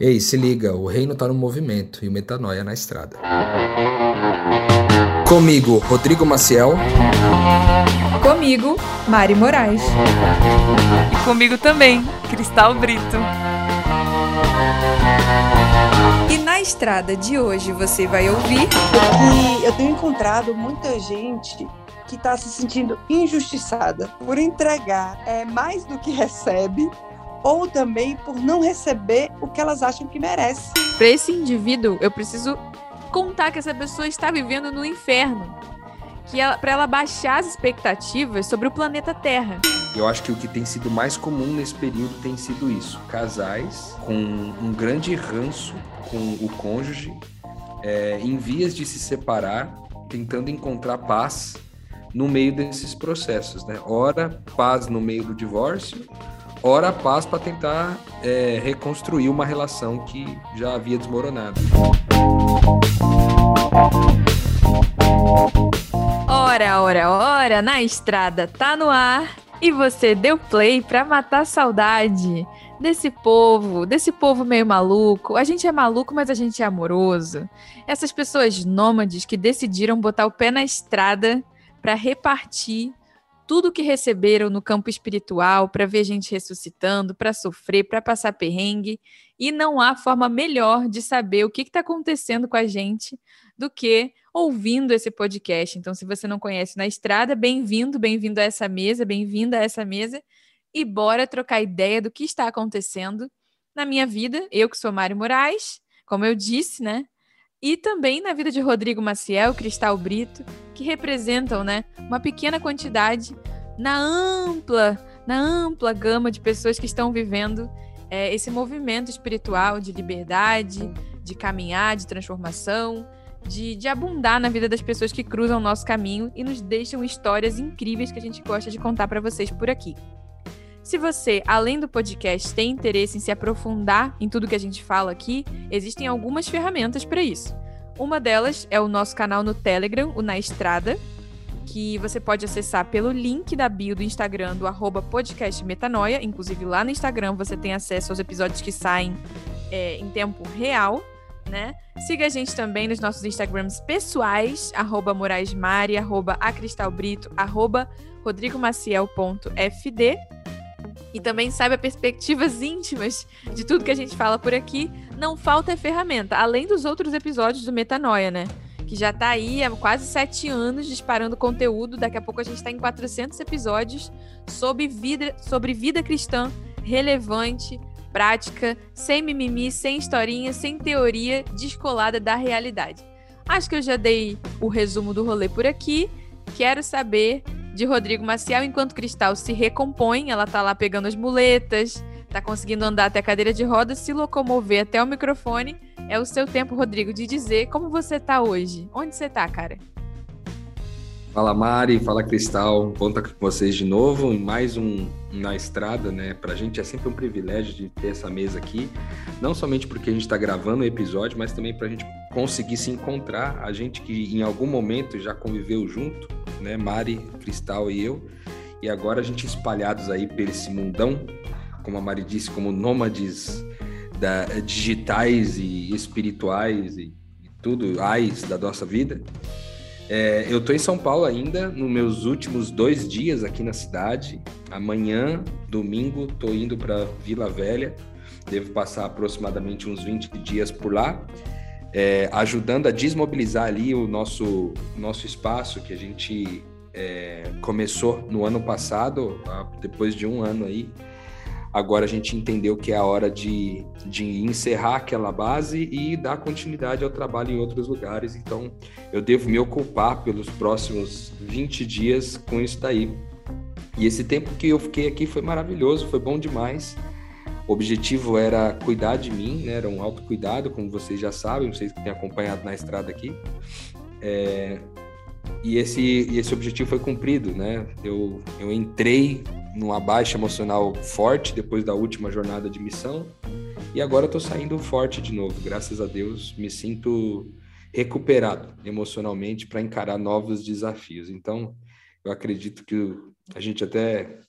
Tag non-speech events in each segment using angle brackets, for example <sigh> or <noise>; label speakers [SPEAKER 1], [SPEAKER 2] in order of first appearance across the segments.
[SPEAKER 1] Ei, se liga, o reino tá no movimento e o metanoia na estrada. Comigo, Rodrigo Maciel.
[SPEAKER 2] Comigo, Mari Moraes.
[SPEAKER 3] E comigo também, Cristal Brito.
[SPEAKER 2] E na estrada de hoje você vai ouvir.
[SPEAKER 4] que eu tenho encontrado muita gente que está se sentindo injustiçada por entregar é, mais do que recebe ou também por não receber o que elas acham que merece.
[SPEAKER 3] Para esse indivíduo, eu preciso contar que essa pessoa está vivendo no inferno. Que ela, para ela baixar as expectativas sobre o planeta Terra.
[SPEAKER 1] Eu acho que o que tem sido mais comum nesse período tem sido isso: casais com um grande ranço com o cônjuge, é, em vias de se separar, tentando encontrar paz no meio desses processos, né? Ora, paz no meio do divórcio, ora, paz para tentar é, reconstruir uma relação que já havia desmoronado.
[SPEAKER 3] Ora, ora, ora, na estrada tá no ar e você deu play pra matar a saudade desse povo, desse povo meio maluco. A gente é maluco, mas a gente é amoroso. Essas pessoas nômades que decidiram botar o pé na estrada para repartir tudo que receberam no campo espiritual, para ver gente ressuscitando, para sofrer, para passar perrengue. E não há forma melhor de saber o que está acontecendo com a gente do que ouvindo esse podcast. Então, se você não conhece na estrada, bem-vindo, bem-vindo a essa mesa, bem-vinda a essa mesa. E bora trocar ideia do que está acontecendo na minha vida. Eu que sou Mário Moraes, como eu disse, né? E também na vida de Rodrigo Maciel, Cristal Brito, que representam, né, uma pequena quantidade na ampla, na ampla gama de pessoas que estão vivendo é, esse movimento espiritual de liberdade, de caminhar, de transformação, de, de abundar na vida das pessoas que cruzam o nosso caminho e nos deixam histórias incríveis que a gente gosta de contar para vocês por aqui. Se você, além do podcast, tem interesse em se aprofundar em tudo que a gente fala aqui, existem algumas ferramentas para isso. Uma delas é o nosso canal no Telegram, o Na Estrada, que você pode acessar pelo link da bio do Instagram do arroba podcast Metanoia. Inclusive lá no Instagram você tem acesso aos episódios que saem é, em tempo real, né? Siga a gente também nos nossos Instagrams pessoais, arroba moraesmari, arroba acristalbrito, arroba rodrigomaciel.fd e também saiba perspectivas <laughs> íntimas de tudo que a gente fala por aqui, não falta ferramenta, além dos outros episódios do Metanoia, né? Que já tá aí há quase sete anos disparando conteúdo. Daqui a pouco a gente tá em 400 episódios sobre vida, sobre vida cristã relevante, prática, sem mimimi, sem historinha, sem teoria descolada da realidade. Acho que eu já dei o resumo do rolê por aqui. Quero saber de Rodrigo Maciel, enquanto Cristal se recompõe, ela tá lá pegando as muletas, tá conseguindo andar até a cadeira de rodas, se locomover até o microfone. É o seu tempo, Rodrigo, de dizer como você tá hoje. Onde você tá, cara?
[SPEAKER 1] Fala Mari, fala Cristal, estar com vocês de novo mais um Na Estrada, né? Pra gente é sempre um privilégio de ter essa mesa aqui, não somente porque a gente está gravando o episódio, mas também para a gente conseguir se encontrar, a gente que em algum momento já conviveu junto, né? Mari, Cristal e eu, e agora a gente espalhados aí por esse mundão, como a Mari disse, como nômades da, digitais e espirituais e, e tudo, ais da nossa vida. É, eu estou em São Paulo ainda, nos meus últimos dois dias aqui na cidade. Amanhã, domingo, estou indo para Vila Velha. Devo passar aproximadamente uns 20 dias por lá, é, ajudando a desmobilizar ali o nosso, nosso espaço que a gente é, começou no ano passado, depois de um ano aí, Agora a gente entendeu que é a hora de, de encerrar aquela base e dar continuidade ao trabalho em outros lugares. Então, eu devo me ocupar pelos próximos 20 dias com isso daí. E esse tempo que eu fiquei aqui foi maravilhoso, foi bom demais. O objetivo era cuidar de mim, né? era um autocuidado, como vocês já sabem, vocês que têm acompanhado na estrada aqui. É... E esse, esse objetivo foi cumprido, né? Eu, eu entrei numa baixa emocional forte depois da última jornada de missão. E agora estou saindo forte de novo, graças a Deus. Me sinto recuperado emocionalmente para encarar novos desafios. Então, eu acredito que a gente até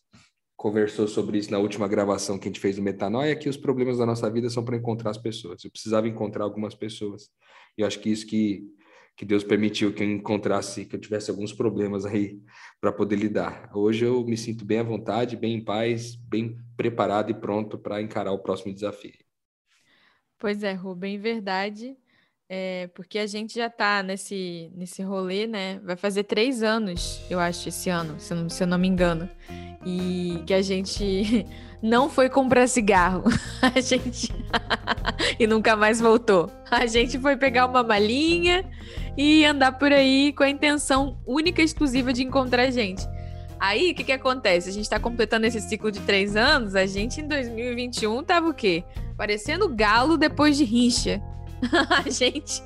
[SPEAKER 1] conversou sobre isso na última gravação que a gente fez do Metanoia, que os problemas da nossa vida são para encontrar as pessoas. Eu precisava encontrar algumas pessoas. E eu acho que isso que, que Deus permitiu que eu encontrasse, que eu tivesse alguns problemas aí para poder lidar. Hoje eu me sinto bem à vontade, bem em paz, bem preparado e pronto para encarar o próximo desafio.
[SPEAKER 3] Pois é, Rubem, verdade. É, porque a gente já está nesse, nesse rolê, né? Vai fazer três anos, eu acho, esse ano, se, não, se eu não me engano. E que a gente <laughs> não foi comprar cigarro. <laughs> A gente. <laughs> e nunca mais voltou. A gente foi pegar uma malinha e andar por aí com a intenção única e exclusiva de encontrar gente. Aí, o que, que acontece? A gente está completando esse ciclo de três anos. A gente, em 2021, tava o quê? Parecendo galo depois de rincha. <laughs> a gente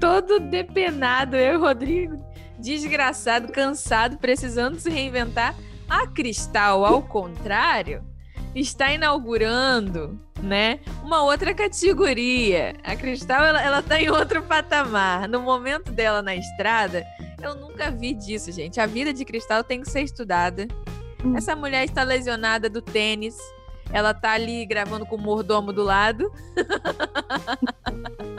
[SPEAKER 3] todo depenado, eu e o Rodrigo, desgraçado, cansado, precisando se reinventar. A Cristal, ao contrário, está inaugurando, né, uma outra categoria. A Cristal, ela, ela tá em outro patamar. No momento dela na estrada, eu nunca vi disso, gente. A vida de Cristal tem que ser estudada. Hum. Essa mulher está lesionada do tênis. Ela tá ali gravando com o mordomo do lado. <laughs>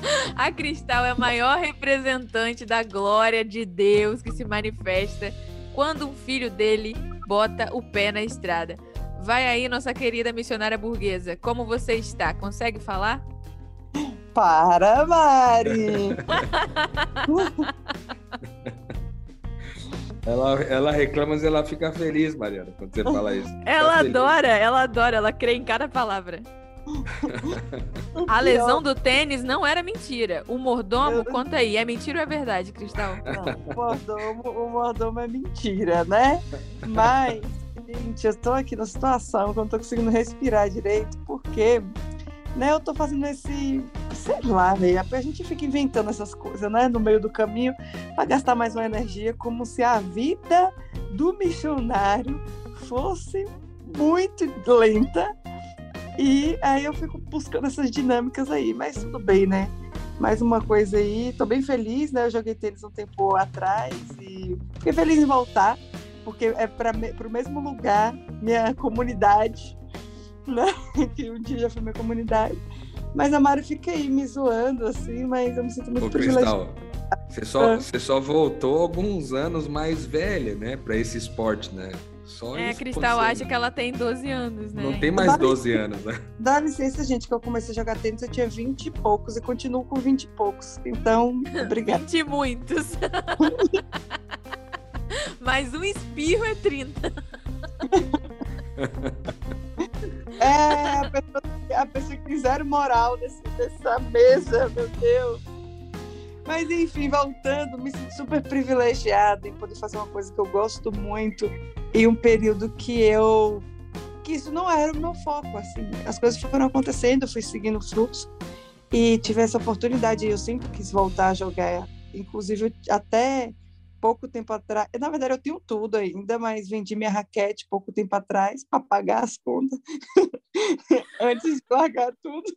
[SPEAKER 3] <laughs> A Cristal é a maior representante da glória de Deus que se manifesta quando um filho dele bota o pé na estrada. Vai aí, nossa querida missionária burguesa. Como você está? Consegue falar?
[SPEAKER 4] Para, Mari! <laughs>
[SPEAKER 1] ela, ela reclama, mas ela fica feliz, Mariana, quando você fala isso.
[SPEAKER 3] Ela adora, ela adora, ela crê em cada palavra. <laughs> A lesão do tênis não era mentira. O mordomo, conta aí, é mentira ou é verdade, Cristal?
[SPEAKER 4] Não, o, mordomo, o mordomo é mentira, né? Mas, gente, eu tô aqui na situação que eu não tô conseguindo respirar direito, porque né, eu tô fazendo esse, sei lá, velho, a gente fica inventando essas coisas, né, no meio do caminho, para gastar mais uma energia, como se a vida do missionário fosse muito lenta e aí eu fico buscando essas dinâmicas aí, mas tudo bem, né? Mais uma coisa aí, tô bem feliz, né? Eu joguei tênis um tempo atrás e fiquei feliz em voltar, porque é para o mesmo lugar, minha <laughs> comunidade, né? <laughs> Que um dia já foi minha comunidade. Mas a Mari fica aí me zoando, assim, mas eu me sinto muito privilegiada.
[SPEAKER 1] Você só, ah. você só voltou alguns anos mais velha, né, para esse esporte, né?
[SPEAKER 3] Só é, a Cristal acha que ela tem 12 anos, né?
[SPEAKER 1] Não tem mais dá 12 licença, anos, né?
[SPEAKER 4] Dá licença, gente, que eu comecei a jogar tênis, eu tinha 20 e poucos e continuo com 20 e poucos. Então, <laughs> obrigada.
[SPEAKER 3] 20 e muitos. <laughs> Mas um espirro é 30.
[SPEAKER 4] é, a pessoa, a pessoa que tem zero moral nesse, nessa mesa, meu Deus. Mas enfim, voltando, me sinto super privilegiada em poder fazer uma coisa que eu gosto muito e um período que eu que isso não era o meu foco, assim. As coisas foram acontecendo, eu fui seguindo o fluxo e tive essa oportunidade. Eu sempre quis voltar a jogar, inclusive até pouco tempo atrás. Na verdade, eu tenho tudo ainda, mas vendi minha raquete pouco tempo atrás para pagar as contas <laughs> antes de largar tudo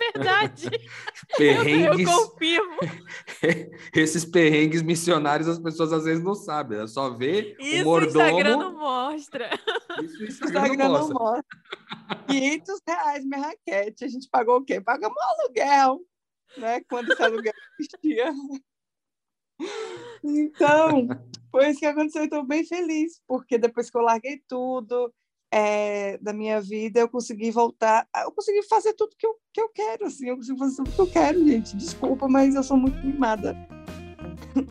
[SPEAKER 3] verdade. <laughs>
[SPEAKER 1] Perrengues.
[SPEAKER 3] Eu, eu confirmo. <laughs>
[SPEAKER 1] Esses perrengues missionários as pessoas às vezes não sabem, ela só vê
[SPEAKER 3] Isso
[SPEAKER 1] o mordomo.
[SPEAKER 3] o Instagram não mostra.
[SPEAKER 4] Isso o Instagram, Instagram não, mostra. não mostra. 500 reais minha raquete. A gente pagou o quê? Pagamos um aluguel, né? Quando esse aluguel <laughs> existia. Então, foi isso que aconteceu. Estou bem feliz, porque depois que eu larguei tudo, é, da minha vida, eu consegui voltar, eu consegui fazer tudo que eu, que eu quero, assim, eu consegui fazer tudo que eu quero, gente. Desculpa, mas eu sou muito mimada.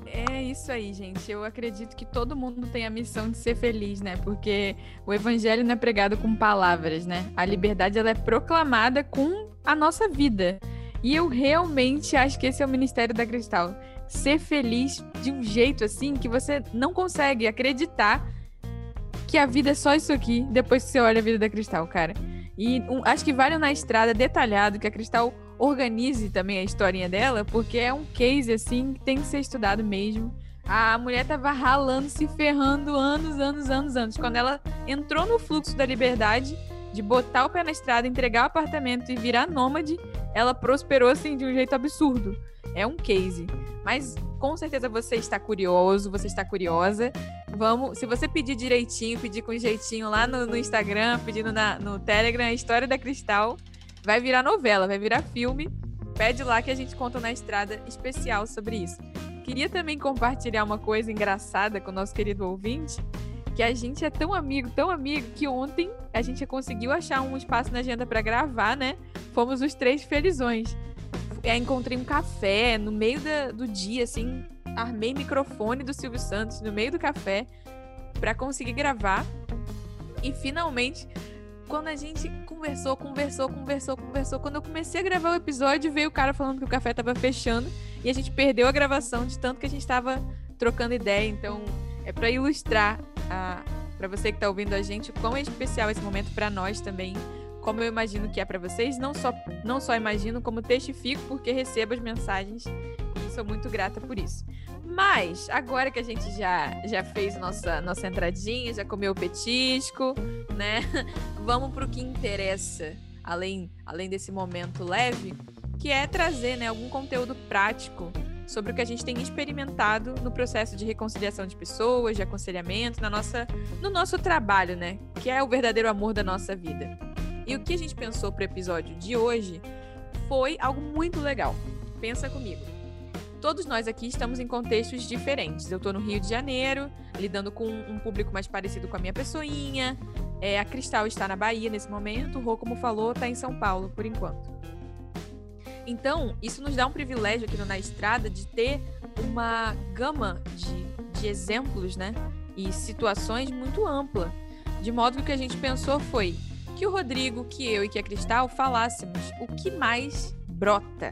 [SPEAKER 3] É isso aí, gente. Eu acredito que todo mundo tem a missão de ser feliz, né? Porque o evangelho não é pregado com palavras, né? A liberdade ela é proclamada com a nossa vida. E eu realmente acho que esse é o ministério da Cristal. Ser feliz de um jeito assim que você não consegue acreditar que a vida é só isso aqui, depois que você olha a vida da Cristal, cara. E um, acho que vale na estrada detalhado que a Cristal organize também a historinha dela, porque é um case assim que tem que ser estudado mesmo. A mulher tava ralando, se ferrando anos, anos, anos, anos. Quando ela entrou no fluxo da liberdade, de botar o pé na estrada, entregar o apartamento e virar nômade, ela prosperou assim de um jeito absurdo. É um case. Mas com certeza você está curioso, você está curiosa Vamos, se você pedir direitinho, pedir com jeitinho lá no, no Instagram, pedindo na, no Telegram, a história da Cristal vai virar novela, vai virar filme. Pede lá que a gente conta na estrada especial sobre isso. Queria também compartilhar uma coisa engraçada com o nosso querido ouvinte, que a gente é tão amigo, tão amigo, que ontem a gente conseguiu achar um espaço na agenda para gravar, né? Fomos os três felizões. Eu encontrei um café no meio da, do dia, assim, armei microfone do Silvio Santos no meio do café para conseguir gravar. E finalmente, quando a gente conversou, conversou, conversou, conversou, quando eu comecei a gravar o episódio, veio o cara falando que o café tava fechando e a gente perdeu a gravação de tanto que a gente tava trocando ideia. Então, é para ilustrar para você que tá ouvindo a gente, o quão é especial esse momento para nós também. Como eu imagino que é para vocês, não só não só imagino, como testifico porque recebo as mensagens e sou muito grata por isso. Mas, agora que a gente já, já fez nossa, nossa entradinha, já comeu o petisco, né? <laughs> Vamos pro que interessa, além, além desse momento leve, que é trazer né, algum conteúdo prático sobre o que a gente tem experimentado no processo de reconciliação de pessoas, de aconselhamento, na nossa, no nosso trabalho, né? Que é o verdadeiro amor da nossa vida. E o que a gente pensou para o episódio de hoje foi algo muito legal. Pensa comigo. Todos nós aqui estamos em contextos diferentes. Eu estou no Rio de Janeiro, lidando com um público mais parecido com a minha pessoinha. É, a Cristal está na Bahia nesse momento. O Rô, como falou, está em São Paulo por enquanto. Então, isso nos dá um privilégio aqui no Na Estrada de ter uma gama de, de exemplos, né? E situações muito ampla. De modo que o que a gente pensou foi que o Rodrigo, que eu e que a Cristal falássemos o que mais brota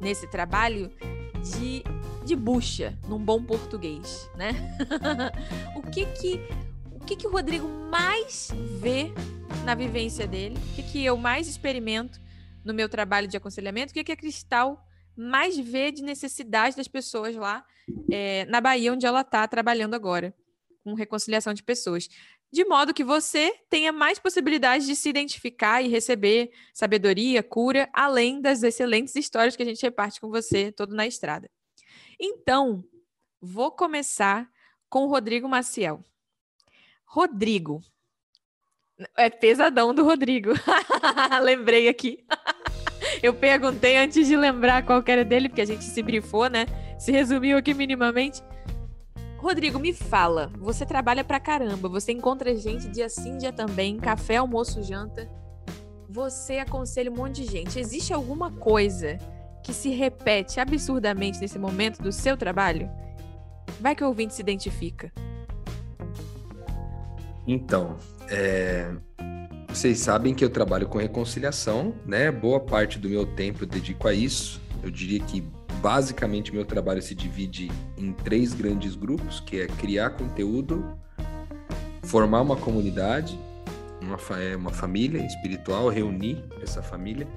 [SPEAKER 3] nesse trabalho de, de bucha, num bom português, né? <laughs> o que que o que que o Rodrigo mais vê na vivência dele? O que que eu mais experimento no meu trabalho de aconselhamento, o que, que a Cristal mais vê de necessidade das pessoas lá é, na Bahia, onde ela está trabalhando agora, com reconciliação de pessoas. De modo que você tenha mais possibilidades de se identificar e receber sabedoria, cura, além das excelentes histórias que a gente reparte com você todo na estrada. Então, vou começar com o Rodrigo Maciel. Rodrigo. É pesadão do Rodrigo. <laughs> Lembrei aqui. Eu perguntei antes de lembrar qual era dele, porque a gente se brifou, né? Se resumiu aqui minimamente. Rodrigo, me fala. Você trabalha pra caramba, você encontra gente dia sim, dia também, café, almoço, janta. Você aconselha um monte de gente. Existe alguma coisa que se repete absurdamente nesse momento do seu trabalho? Vai que o ouvinte se identifica.
[SPEAKER 1] Então, é, vocês sabem que eu trabalho com reconciliação, né? Boa parte do meu tempo eu dedico a isso. Eu diria que basicamente meu trabalho se divide em três grandes grupos, que é criar conteúdo, formar uma comunidade, uma, é, uma família espiritual, reunir essa família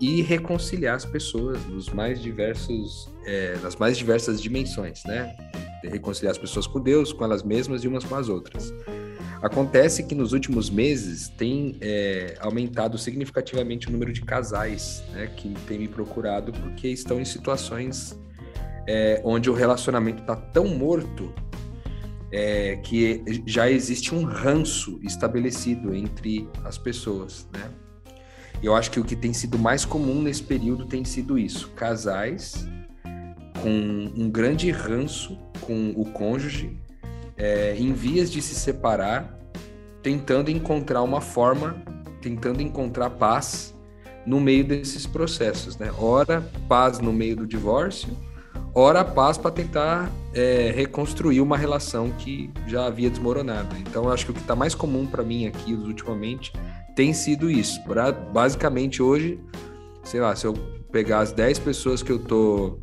[SPEAKER 1] e reconciliar as pessoas nos mais diversos, é, nas mais diversas dimensões, né? Reconciliar as pessoas com Deus, com elas mesmas e umas com as outras. Acontece que nos últimos meses tem é, aumentado significativamente o número de casais né, que têm me procurado porque estão em situações é, onde o relacionamento está tão morto é, que já existe um ranço estabelecido entre as pessoas, né? Eu acho que o que tem sido mais comum nesse período tem sido isso: casais com um grande ranço com o cônjuge é, em vias de se separar, tentando encontrar uma forma, tentando encontrar paz no meio desses processos, né? Ora, paz no meio do divórcio, ora, paz para tentar é, reconstruir uma relação que já havia desmoronado. Então, acho que o que está mais comum para mim aqui ultimamente tem sido isso. Pra, basicamente, hoje, sei lá, se eu pegar as 10 pessoas que eu tô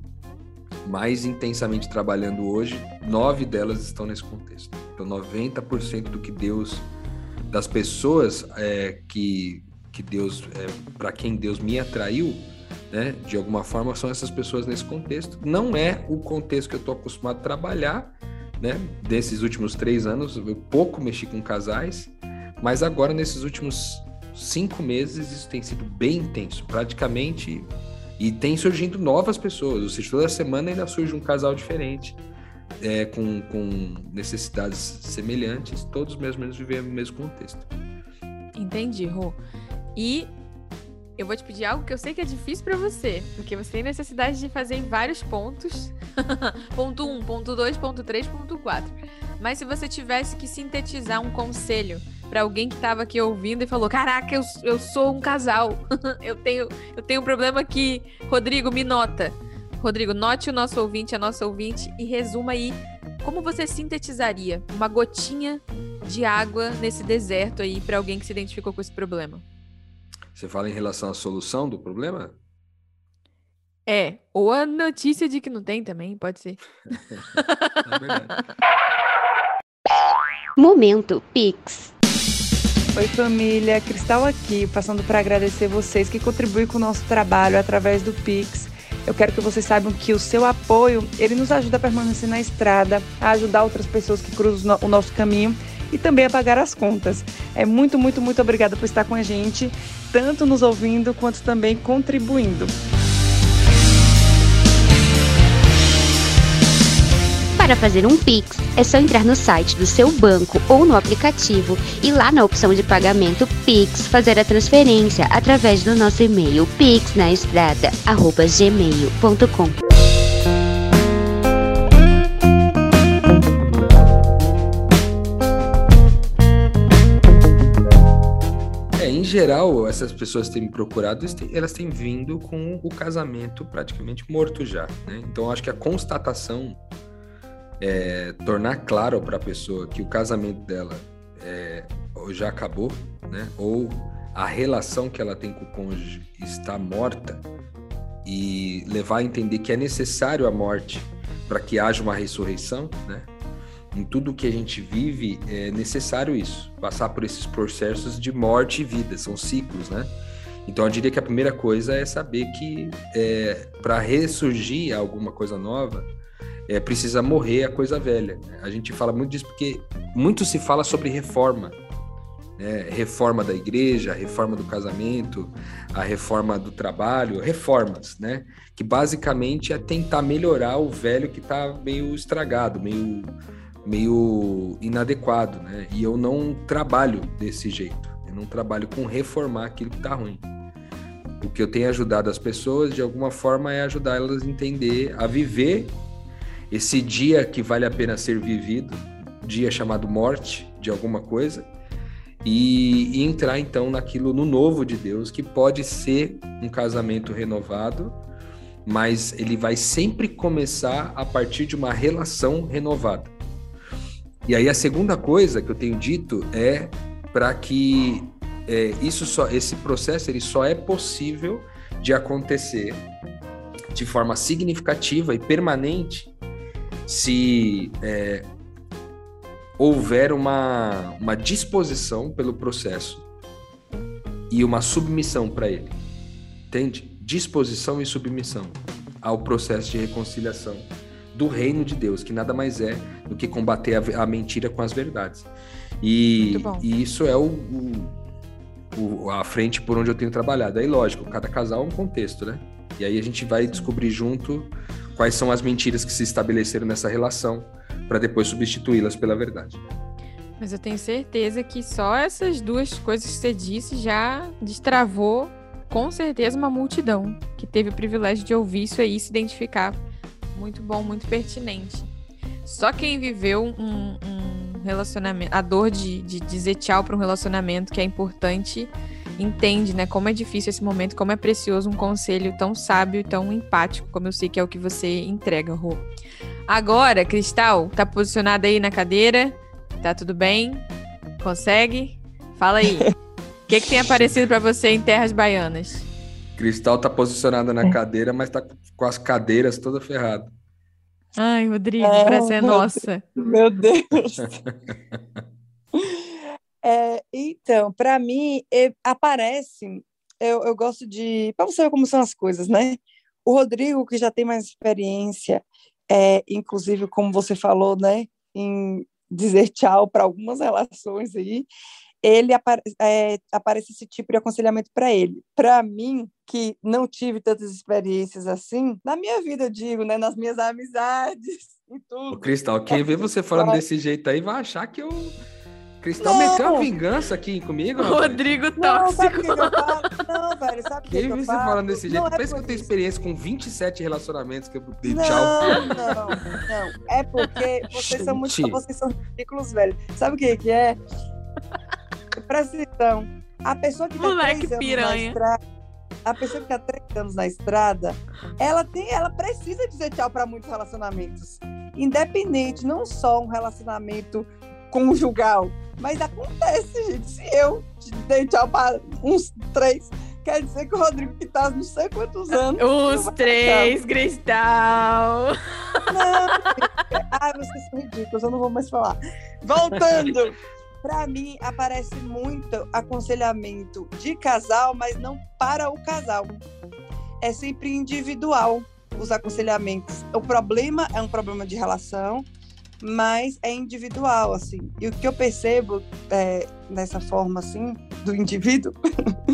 [SPEAKER 1] mais intensamente trabalhando hoje, nove delas estão nesse contexto. Então, 90% do que Deus, das pessoas é, que, que Deus, é, para quem Deus me atraiu, né, de alguma forma, são essas pessoas nesse contexto. Não é o contexto que eu estou acostumado a trabalhar, né? Desses últimos três anos, eu pouco mexi com casais, mas agora, nesses últimos cinco meses, isso tem sido bem intenso. Praticamente e tem surgindo novas pessoas, ou seja, toda semana ainda surge um casal diferente é, com, com necessidades semelhantes, todos mais ou menos vivem no mesmo contexto.
[SPEAKER 3] Entendi, Rô. E eu vou te pedir algo que eu sei que é difícil para você, porque você tem necessidade de fazer em vários pontos. <laughs> ponto 1, um, ponto 2, ponto 3, ponto 4. Mas se você tivesse que sintetizar um conselho para alguém que estava aqui ouvindo e falou: Caraca, eu, eu sou um casal. <laughs> eu, tenho, eu tenho um problema aqui. Rodrigo, me nota. Rodrigo, note o nosso ouvinte, a nossa ouvinte, e resuma aí como você sintetizaria uma gotinha de água nesse deserto aí para alguém que se identificou com esse problema.
[SPEAKER 1] Você fala em relação à solução do problema?
[SPEAKER 3] É, ou a notícia de que não tem também, pode ser. <laughs> é verdade.
[SPEAKER 5] Momento Pix.
[SPEAKER 4] Oi, família. Cristal aqui, passando para agradecer vocês que contribuem com o nosso trabalho através do Pix. Eu quero que vocês saibam que o seu apoio, ele nos ajuda a permanecer na estrada, a ajudar outras pessoas que cruzam o nosso caminho e também a pagar as contas. É muito, muito, muito obrigada por estar com a gente, tanto nos ouvindo quanto também contribuindo.
[SPEAKER 5] Para fazer um Pix, é só entrar no site do seu banco ou no aplicativo e lá na opção de pagamento Pix fazer a transferência através do nosso e-mail pixnaestrada@gmail.com.
[SPEAKER 1] geral, essas pessoas têm me procurado, elas têm vindo com o casamento praticamente morto já, né? Então, acho que a constatação, é, tornar claro para a pessoa que o casamento dela é, já acabou, né? Ou a relação que ela tem com o cônjuge está morta e levar a entender que é necessário a morte para que haja uma ressurreição, né? em tudo que a gente vive é necessário isso, passar por esses processos de morte e vida, são ciclos, né? Então eu diria que a primeira coisa é saber que é, para ressurgir alguma coisa nova, é, precisa morrer a coisa velha. A gente fala muito disso porque muito se fala sobre reforma. Né? Reforma da igreja, reforma do casamento, a reforma do trabalho, reformas, né? Que basicamente é tentar melhorar o velho que está meio estragado, meio meio inadequado, né? E eu não trabalho desse jeito. Eu não trabalho com reformar aquilo que está ruim. O que eu tenho ajudado as pessoas, de alguma forma, é ajudar elas a entender, a viver esse dia que vale a pena ser vivido, dia chamado morte de alguma coisa, e, e entrar então naquilo no novo de Deus, que pode ser um casamento renovado, mas ele vai sempre começar a partir de uma relação renovada. E aí a segunda coisa que eu tenho dito é para que é, isso só, esse processo ele só é possível de acontecer de forma significativa e permanente se é, houver uma, uma disposição pelo processo e uma submissão para ele. Entende? Disposição e submissão ao processo de reconciliação do reino de Deus, que nada mais é do que combater a, a mentira com as verdades. E, e isso é o, o, o, a frente por onde eu tenho trabalhado. Aí, lógico, cada casal é um contexto, né? E aí a gente vai descobrir junto quais são as mentiras que se estabeleceram nessa relação para depois substituí-las pela verdade.
[SPEAKER 3] Mas eu tenho certeza que só essas duas coisas que você disse já destravou com certeza uma multidão que teve o privilégio de ouvir isso aí e se identificar muito bom, muito pertinente. Só quem viveu um, um relacionamento, a dor de, de dizer tchau para um relacionamento que é importante, entende, né? Como é difícil esse momento, como é precioso um conselho tão sábio e tão empático, como eu sei que é o que você entrega, Rô. Agora, Cristal, tá posicionada aí na cadeira? Tá tudo bem? Consegue? Fala aí. <laughs> O que, que tem aparecido para você em terras baianas?
[SPEAKER 1] Cristal tá posicionada na é. cadeira, mas tá com as cadeiras toda ferrada.
[SPEAKER 3] Ai, Rodrigo, é, parece é nossa.
[SPEAKER 4] Meu Deus. é, então, para mim, aparece. Eu, eu gosto de. Para você ver como são as coisas, né? O Rodrigo, que já tem mais experiência, é, inclusive, como você falou, né? Em dizer tchau para algumas relações aí. Ele apare, é, apareça esse tipo de aconselhamento para ele. Para mim, que não tive tantas experiências assim, na minha vida, eu digo, né, nas minhas amizades e tudo.
[SPEAKER 1] O Cristal, quem vê você falando desse jeito aí vai achar que eu. Cristal não. meteu a vingança aqui comigo. <laughs>
[SPEAKER 3] Rodrigo tóxico. Não,
[SPEAKER 4] não, velho, sabe
[SPEAKER 1] Quem
[SPEAKER 4] vê
[SPEAKER 1] você falando desse jeito? Não é Pensa que eu tenho experiência com 27 relacionamentos que eu dei
[SPEAKER 4] não,
[SPEAKER 1] tchau.
[SPEAKER 4] Não, não. É porque vocês são muito. Vocês são ridículos, velho. Sabe o que, que é? Atenção. A pessoa que tá três
[SPEAKER 3] piranha.
[SPEAKER 4] anos na estrada, a pessoa que tá três anos na estrada, ela tem, ela precisa dizer tchau para muitos relacionamentos. Independente, não só um relacionamento conjugal, mas acontece, gente. Se eu dei tchau para uns três, quer dizer que o Rodrigo que tá não sei quantos anos.
[SPEAKER 3] Os três, Cristal.
[SPEAKER 4] Não, ai, vocês são ridículos, eu não vou mais falar. Voltando. <laughs> Para mim, aparece muito aconselhamento de casal, mas não para o casal. É sempre individual os aconselhamentos. O problema é um problema de relação, mas é individual, assim. E o que eu percebo é, nessa forma, assim, do indivíduo,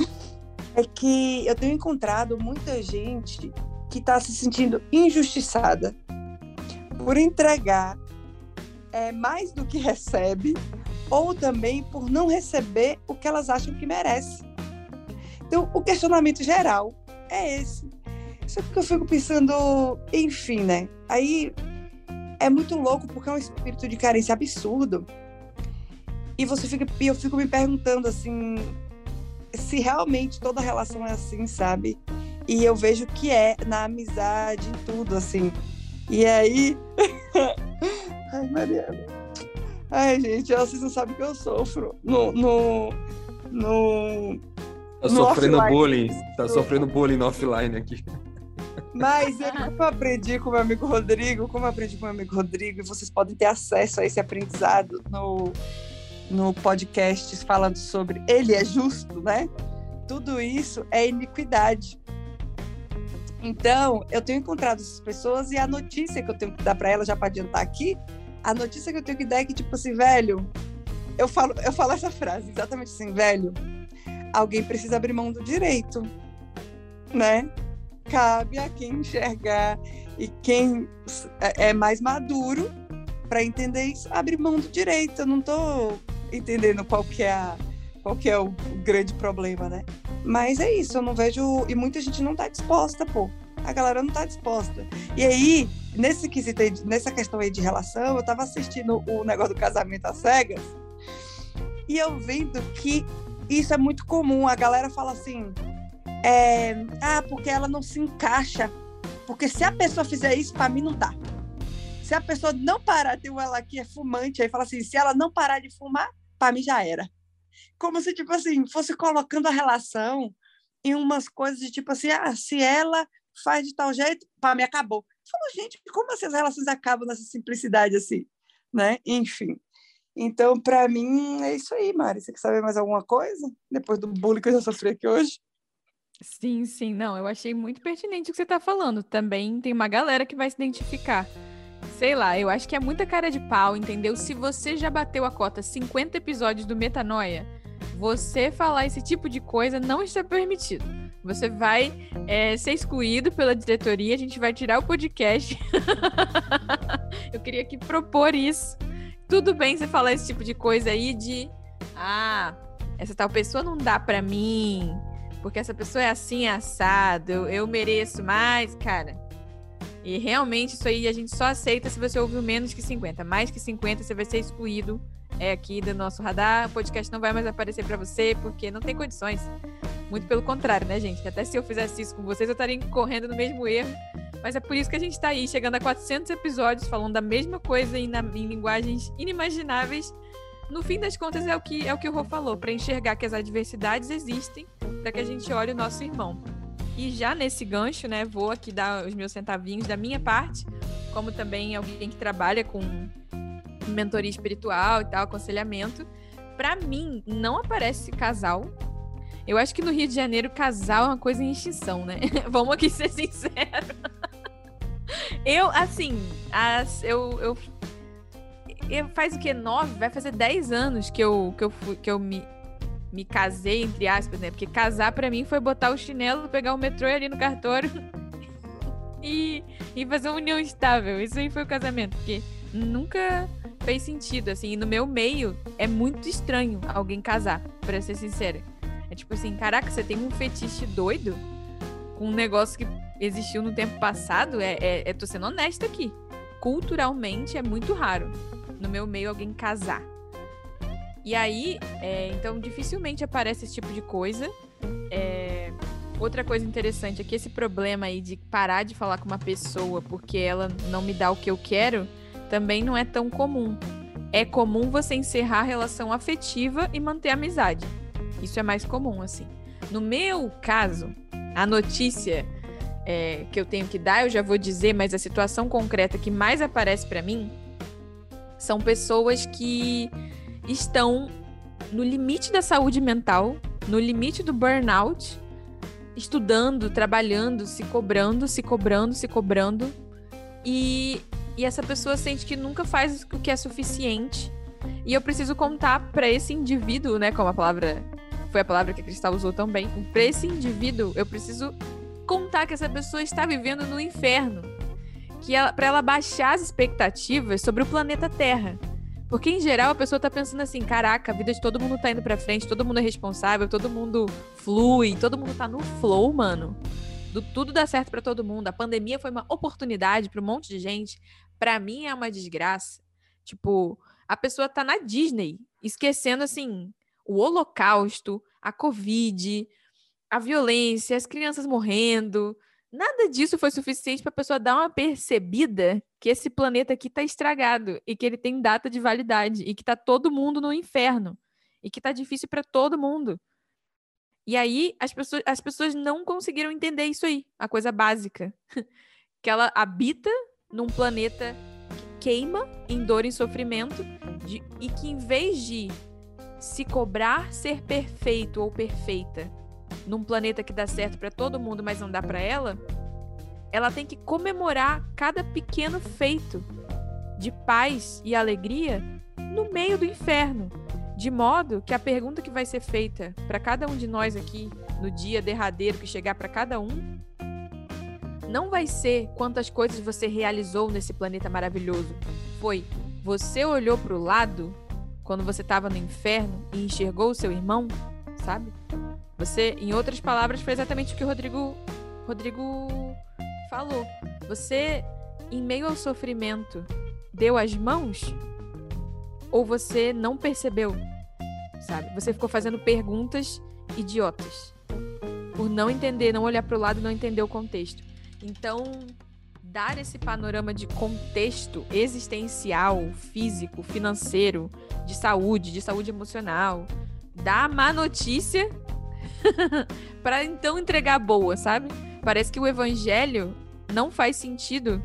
[SPEAKER 4] <laughs> é que eu tenho encontrado muita gente que está se sentindo injustiçada por entregar é, mais do que recebe ou também por não receber o que elas acham que merece. Então, o questionamento geral é esse. Só que eu fico pensando, enfim, né? Aí é muito louco porque é um espírito de carência absurdo. E você fica, eu fico me perguntando assim, se realmente toda relação é assim, sabe? E eu vejo que é na amizade, em tudo, assim. E aí. <laughs> Ai, Mariana. Ai, gente, vocês não sabem que eu sofro. No. no, no
[SPEAKER 1] tá no sofrendo offline. bullying. Tá sofrendo bullying no offline aqui.
[SPEAKER 4] Mas eu, como aprendi com meu amigo Rodrigo, como eu aprendi com meu amigo Rodrigo, e vocês podem ter acesso a esse aprendizado no, no podcast falando sobre ele é justo, né? Tudo isso é iniquidade. Então, eu tenho encontrado essas pessoas e a notícia que eu tenho que dar para elas, já para adiantar aqui, a notícia que eu tenho que dar é que, tipo assim, velho, eu falo, eu falo essa frase, exatamente assim, velho, alguém precisa abrir mão do direito, né? Cabe a quem enxergar e quem é, é mais maduro para entender isso, abrir mão do direito. Eu não tô entendendo qual que é a, qual que é o, grande problema, né? Mas é isso, eu não vejo e muita gente não tá disposta, pô a galera não tá disposta. E aí, nesse quesito nessa questão aí de relação, eu tava assistindo o negócio do casamento às cegas e eu vendo que isso é muito comum. A galera fala assim: é, ah, porque ela não se encaixa. Porque se a pessoa fizer isso, para mim não dá. Se a pessoa não parar, tem ela aqui é fumante, aí fala assim: se ela não parar de fumar, para mim já era. Como se, tipo assim, fosse colocando a relação em umas coisas de tipo assim: ah, se ela faz de tal jeito, para mim acabou. Falou, gente, como assim as relações acabam nessa simplicidade assim, né? Enfim. Então, para mim, é isso aí, Mari. Você quer saber mais alguma coisa? Depois do bullying que eu já sofri aqui hoje?
[SPEAKER 3] Sim, sim. Não, eu achei muito pertinente o que você está falando. Também tem uma galera que vai se identificar. Sei lá, eu acho que é muita cara de pau, entendeu? Se você já bateu a cota 50 episódios do Metanoia, você falar esse tipo de coisa não está permitido. Você vai é, ser excluído pela diretoria, a gente vai tirar o podcast. <laughs> Eu queria aqui propor isso. Tudo bem você falar esse tipo de coisa aí de ah, essa tal pessoa não dá para mim, porque essa pessoa é assim, assado, eu, eu mereço mais, cara. E realmente isso aí a gente só aceita se você ouviu menos que 50. Mais que 50 você vai ser excluído é aqui do nosso radar. O podcast não vai mais aparecer para você porque não tem condições. Muito pelo contrário, né, gente? Até se eu fizesse isso com vocês, eu estaria correndo no mesmo erro. Mas é por isso que a gente está aí, chegando a 400 episódios, falando da mesma coisa em, em linguagens inimagináveis. No fim das contas, é o que, é o que o Rô falou, para enxergar que as adversidades existem, para que a gente olhe o nosso irmão. E já nesse gancho, né, vou aqui dar os meus centavinhos da minha parte, como também alguém que trabalha com mentoria espiritual e tal, aconselhamento. Para mim, não aparece casal. Eu acho que no Rio de Janeiro, casal é uma coisa em extinção, né? <laughs> Vamos aqui ser sinceros. eu, assim, as, eu, eu, eu. Faz o que? Nove? Vai fazer dez anos que eu, que eu, fui, que eu me me casei, entre aspas, né? Porque casar para mim foi botar o chinelo, pegar o metrô ali no cartório <laughs> e, e fazer uma união estável. Isso aí foi o casamento, porque nunca fez sentido, assim. E no meu meio é muito estranho alguém casar, para ser sincera. É tipo assim, caraca, você tem um fetiche doido com um negócio que existiu no tempo passado? É, é, é tô sendo honesta aqui. Culturalmente é muito raro no meu meio alguém casar. E aí, é, então dificilmente aparece esse tipo de coisa. É, outra coisa interessante é que esse problema aí de parar de falar com uma pessoa porque ela não me dá o que eu quero também não é tão comum. É comum você encerrar a relação afetiva e manter a amizade. Isso é mais comum, assim. No meu caso, a notícia é, que eu tenho que dar, eu já vou dizer, mas a situação concreta que mais aparece para mim são pessoas que estão no limite da saúde mental, no limite do burnout, estudando, trabalhando, se cobrando, se cobrando, se cobrando. E, e essa pessoa sente que nunca faz o que é suficiente. E eu preciso contar para esse indivíduo, né, como a palavra foi a palavra que a Cristal usou também, para esse indivíduo, eu preciso contar que essa pessoa está vivendo no inferno. Que para ela baixar as expectativas sobre o planeta Terra. Porque, em geral, a pessoa tá pensando assim: caraca, a vida de todo mundo tá indo pra frente, todo mundo é responsável, todo mundo flui, todo mundo tá no flow, mano. Do, tudo dá certo para todo mundo. A pandemia foi uma oportunidade para um monte de gente. Para mim é uma desgraça. Tipo, a pessoa tá na Disney, esquecendo assim o holocausto, a covid, a violência, as crianças morrendo, Nada disso foi suficiente para a pessoa dar uma percebida que esse planeta aqui está estragado e que ele tem data de validade e que está todo mundo no inferno e que está difícil para todo mundo. E aí as pessoas, as pessoas não conseguiram entender isso aí, a coisa básica, <laughs> que ela habita num planeta que queima em dor e sofrimento de, e que em vez de se cobrar ser perfeito ou perfeita num planeta que dá certo para todo mundo, mas não dá para ela, ela tem que comemorar cada pequeno feito de paz e alegria no meio do inferno, de modo que a pergunta que vai ser feita para cada um de nós aqui no dia derradeiro que chegar para cada um não vai ser quantas coisas você realizou nesse planeta maravilhoso. Foi você olhou para o lado quando você estava no inferno e enxergou o seu irmão, sabe? Você, em outras palavras, foi exatamente o que o Rodrigo, Rodrigo falou. Você, em meio ao sofrimento, deu as mãos? Ou você não percebeu? Sabe? Você ficou fazendo perguntas idiotas. Por não entender, não olhar para o lado e não entender o contexto. Então, dar esse panorama de contexto existencial, físico, financeiro, de saúde, de saúde emocional, dar má notícia <laughs> para então entregar boa, sabe? Parece que o evangelho não faz sentido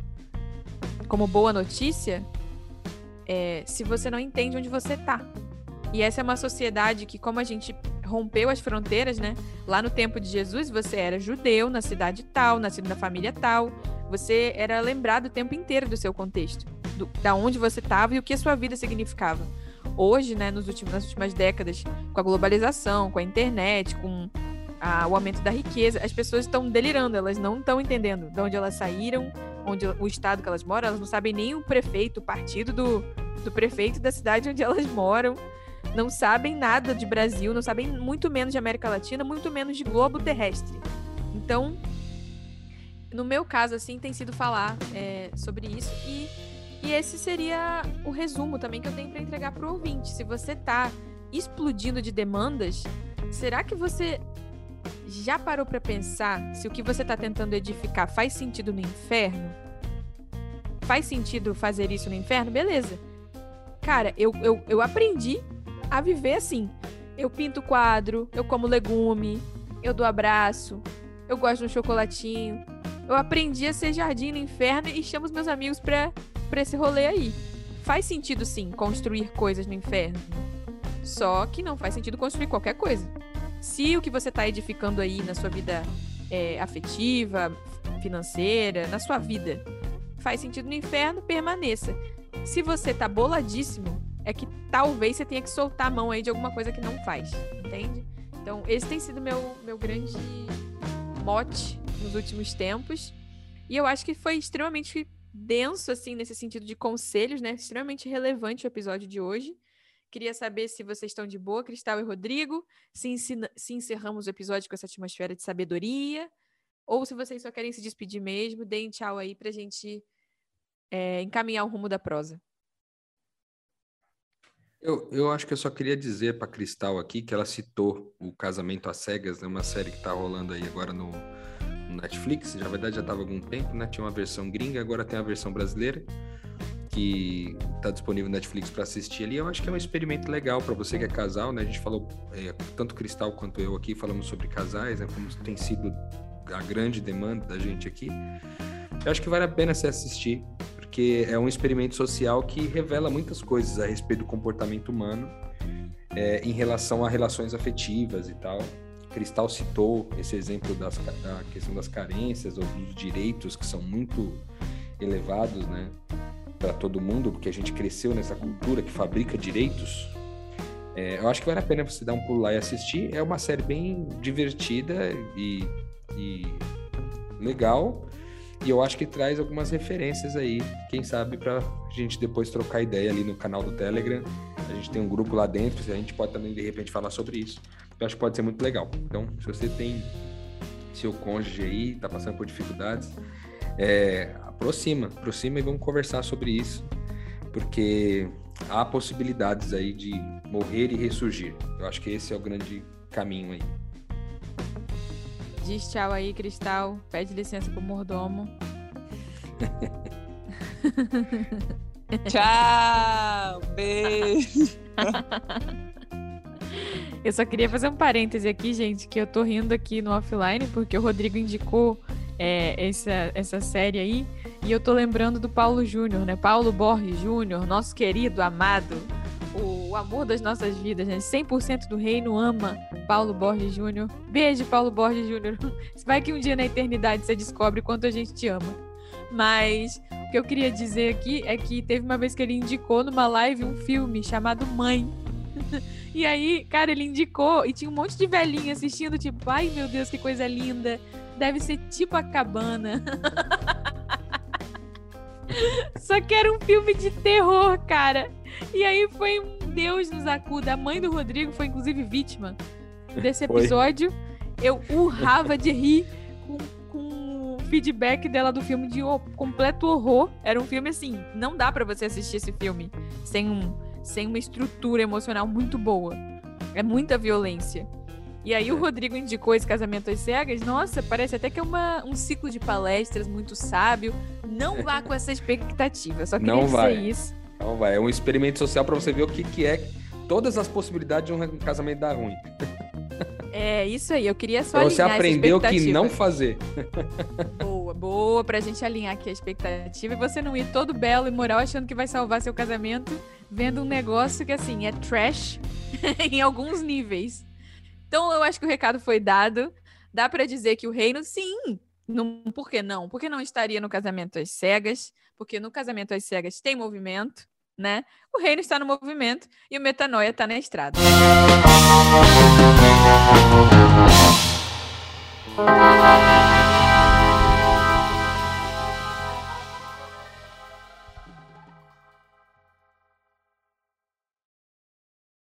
[SPEAKER 3] como boa notícia é, se você não entende onde você tá. E essa é uma sociedade que, como a gente rompeu as fronteiras, né? Lá no tempo de Jesus, você era judeu, na cidade tal, nascido na família tal. Você era lembrado o tempo inteiro do seu contexto, do, da onde você estava e o que a sua vida significava hoje, né, nos últimos, nas últimas décadas, com a globalização, com a internet, com a, o aumento da riqueza, as pessoas estão delirando, elas não estão entendendo de onde elas saíram, onde o estado que elas moram, elas não sabem nem o prefeito, o partido do, do prefeito da cidade onde elas moram, não sabem nada de Brasil, não sabem muito menos de América Latina, muito menos de globo terrestre. Então, no meu caso, assim, tem sido falar é, sobre isso e e esse seria o resumo também que eu tenho para entregar para o ouvinte. Se você está explodindo de demandas, será que você já parou para pensar se o que você está tentando edificar faz sentido no inferno? Faz sentido fazer isso no inferno? Beleza. Cara, eu, eu, eu aprendi a viver assim. Eu pinto quadro, eu como legume, eu dou abraço, eu gosto de um chocolatinho. Eu aprendi a ser jardim no inferno e chamo os meus amigos para pra esse rolê aí. Faz sentido, sim, construir coisas no inferno. Só que não faz sentido construir qualquer coisa. Se o que você está edificando aí na sua vida é, afetiva, financeira, na sua vida, faz sentido no inferno, permaneça. Se você tá boladíssimo, é que talvez você tenha que soltar a mão aí de alguma coisa que não faz. entende? Então, esse tem sido meu, meu grande mote nos últimos tempos. E eu acho que foi extremamente denso, assim, nesse sentido de conselhos, né? Extremamente relevante o episódio de hoje. Queria saber se vocês estão de boa, Cristal e Rodrigo, se, ensina, se encerramos o episódio com essa atmosfera de sabedoria, ou se vocês só querem se despedir mesmo, deem tchau aí pra gente é, encaminhar o rumo da prosa.
[SPEAKER 1] Eu, eu acho que eu só queria dizer para Cristal aqui que ela citou o Casamento às Cegas, né, uma série que está rolando aí agora no, no Netflix. Na verdade já estava há algum tempo, né? Tinha uma versão gringa, agora tem a versão brasileira que está disponível no Netflix para assistir ali. Eu acho que é um experimento legal para você que é casal, né? A gente falou, é, tanto Cristal quanto eu aqui, falamos sobre casais, né? Como tem sido a grande demanda da gente aqui. Eu acho que vale a pena se assistir, porque é um experimento social que revela muitas coisas a respeito do comportamento humano é, em relação a relações afetivas e tal. Cristal citou esse exemplo das, da questão das carências ou dos direitos que são muito elevados, né? para todo mundo, porque a gente cresceu nessa cultura que fabrica direitos. É, eu acho que vale a pena você dar um pulo lá e assistir. É uma série bem divertida e, e legal. E eu acho que traz algumas referências aí, quem sabe, para a gente depois trocar ideia ali no canal do Telegram. A gente tem um grupo lá dentro, a gente pode também de repente falar sobre isso. Eu acho que pode ser muito legal. Então, se você tem seu cônjuge aí, está passando por dificuldades, é, aproxima, aproxima e vamos conversar sobre isso, porque há possibilidades aí de morrer e ressurgir. Eu acho que esse é o grande caminho aí.
[SPEAKER 3] Diz tchau aí, Cristal. Pede licença pro mordomo.
[SPEAKER 4] tchau! Beijo! <laughs>
[SPEAKER 3] Eu só queria fazer um parêntese aqui, gente, que eu tô rindo aqui no offline, porque o Rodrigo indicou é, essa, essa série aí. E eu tô lembrando do Paulo Júnior, né? Paulo Borges Júnior, nosso querido, amado, o, o amor das nossas vidas, né? 100% do reino ama Paulo Borges Júnior. Beijo, Paulo Borges Júnior. <laughs> Vai que um dia na eternidade você descobre quanto a gente te ama. Mas o que eu queria dizer aqui é que teve uma vez que ele indicou numa live um filme chamado Mãe. <laughs> E aí, cara, ele indicou e tinha um monte de velhinha assistindo, tipo, ai meu Deus, que coisa linda deve ser tipo a cabana. <laughs> Só que era um filme de terror, cara. E aí foi um Deus nos acuda. A mãe do Rodrigo foi inclusive vítima desse episódio. Foi. Eu urrava de rir com, com o feedback dela do filme de completo horror. Era um filme assim, não dá para você assistir esse filme sem um sem uma estrutura emocional muito boa. É muita violência. E aí o é. Rodrigo indicou esse casamento às cegas. Nossa, parece até que é uma, um ciclo de palestras muito sábio. Não vá com essa expectativa. Só queria
[SPEAKER 1] Não
[SPEAKER 3] dizer
[SPEAKER 1] vai.
[SPEAKER 3] isso.
[SPEAKER 1] Não vai. É um experimento social para você ver o que, que é todas as possibilidades de um casamento dar ruim.
[SPEAKER 3] É isso aí. Eu queria só
[SPEAKER 1] pra você aprender o que não fazer.
[SPEAKER 3] Boa, boa pra gente alinhar aqui a expectativa e você não ir todo belo e moral achando que vai salvar seu casamento, vendo um negócio que assim é trash <laughs> em alguns níveis. Então eu acho que o recado foi dado. Dá para dizer que o reino, sim. Não, por que não? Porque não estaria no casamento às cegas? Porque no casamento às cegas tem movimento, né? O reino está no movimento e o metanoia está na estrada. Música